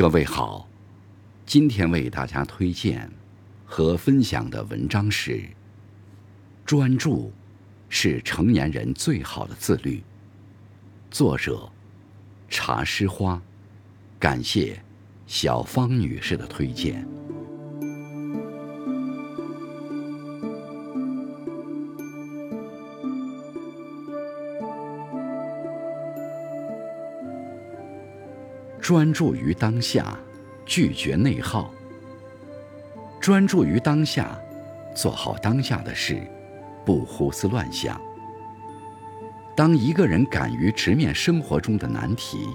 各位好，今天为大家推荐和分享的文章是：专注是成年人最好的自律。作者：茶诗花，感谢小芳女士的推荐。专注于当下，拒绝内耗。专注于当下，做好当下的事，不胡思乱想。当一个人敢于直面生活中的难题，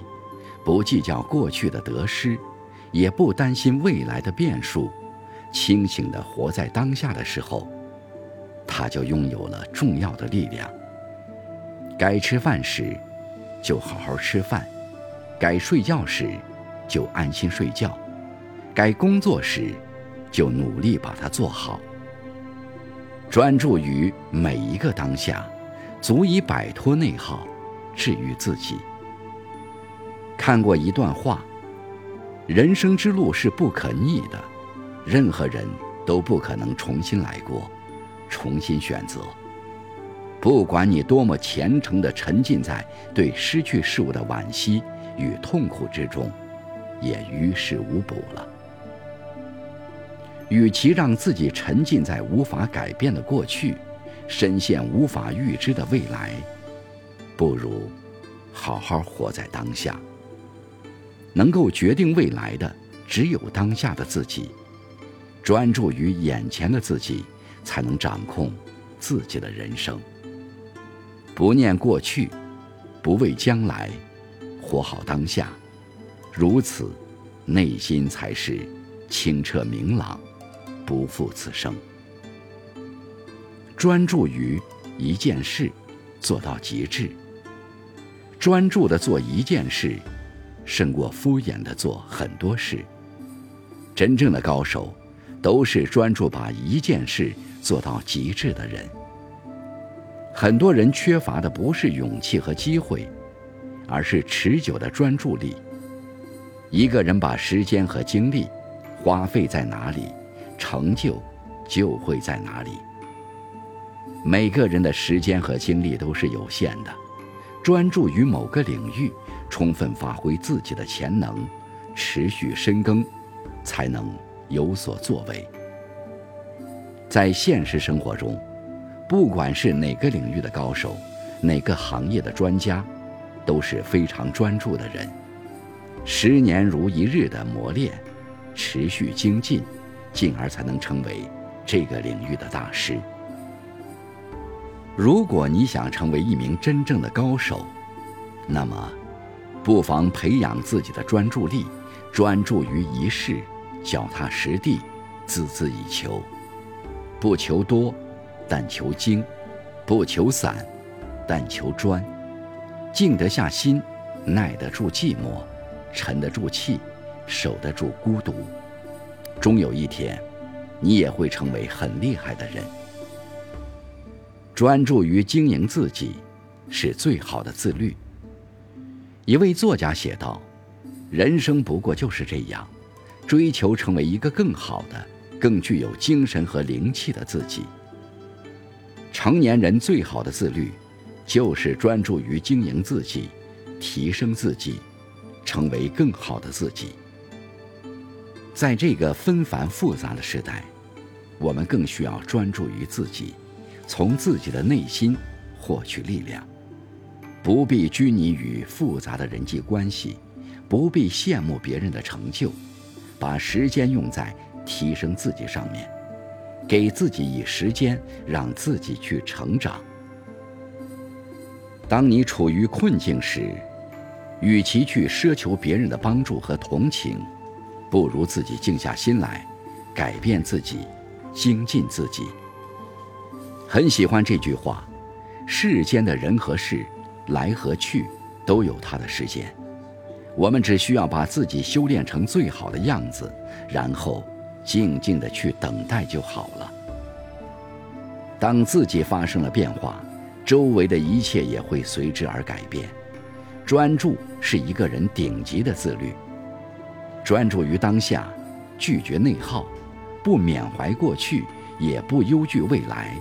不计较过去的得失，也不担心未来的变数，清醒地活在当下的时候，他就拥有了重要的力量。该吃饭时，就好好吃饭。该睡觉时，就安心睡觉；该工作时，就努力把它做好。专注于每一个当下，足以摆脱内耗，治愈自己。看过一段话：人生之路是不可逆的，任何人都不可能重新来过，重新选择。不管你多么虔诚地沉浸在对失去事物的惋惜。与痛苦之中，也于事无补了。与其让自己沉浸在无法改变的过去，深陷无法预知的未来，不如好好活在当下。能够决定未来的，只有当下的自己。专注于眼前的自己，才能掌控自己的人生。不念过去，不畏将来。活好当下，如此，内心才是清澈明朗，不负此生。专注于一件事，做到极致。专注的做一件事，胜过敷衍的做很多事。真正的高手，都是专注把一件事做到极致的人。很多人缺乏的不是勇气和机会。而是持久的专注力。一个人把时间和精力花费在哪里，成就就会在哪里。每个人的时间和精力都是有限的，专注于某个领域，充分发挥自己的潜能，持续深耕，才能有所作为。在现实生活中，不管是哪个领域的高手，哪个行业的专家。都是非常专注的人，十年如一日的磨练，持续精进，进而才能成为这个领域的大师。如果你想成为一名真正的高手，那么，不妨培养自己的专注力，专注于一事，脚踏实地，孜孜以求，不求多，但求精；不求散，但求专。静得下心，耐得住寂寞，沉得住气，守得住孤独，终有一天，你也会成为很厉害的人。专注于经营自己，是最好的自律。一位作家写道：“人生不过就是这样，追求成为一个更好的、更具有精神和灵气的自己。”成年人最好的自律。就是专注于经营自己，提升自己，成为更好的自己。在这个纷繁复杂的时代，我们更需要专注于自己，从自己的内心获取力量。不必拘泥于复杂的人际关系，不必羡慕别人的成就，把时间用在提升自己上面，给自己以时间，让自己去成长。当你处于困境时，与其去奢求别人的帮助和同情，不如自己静下心来，改变自己，精进自己。很喜欢这句话：世间的人和事，来和去，都有它的时间。我们只需要把自己修炼成最好的样子，然后静静的去等待就好了。当自己发生了变化。周围的一切也会随之而改变。专注是一个人顶级的自律。专注于当下，拒绝内耗，不缅怀过去，也不忧惧未来，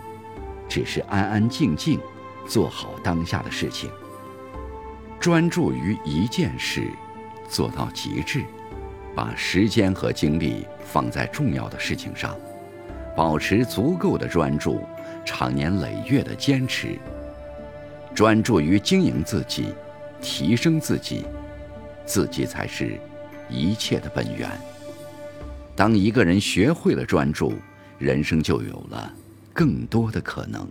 只是安安静静做好当下的事情。专注于一件事，做到极致，把时间和精力放在重要的事情上，保持足够的专注，长年累月的坚持。专注于经营自己，提升自己，自己才是一切的本源。当一个人学会了专注，人生就有了更多的可能。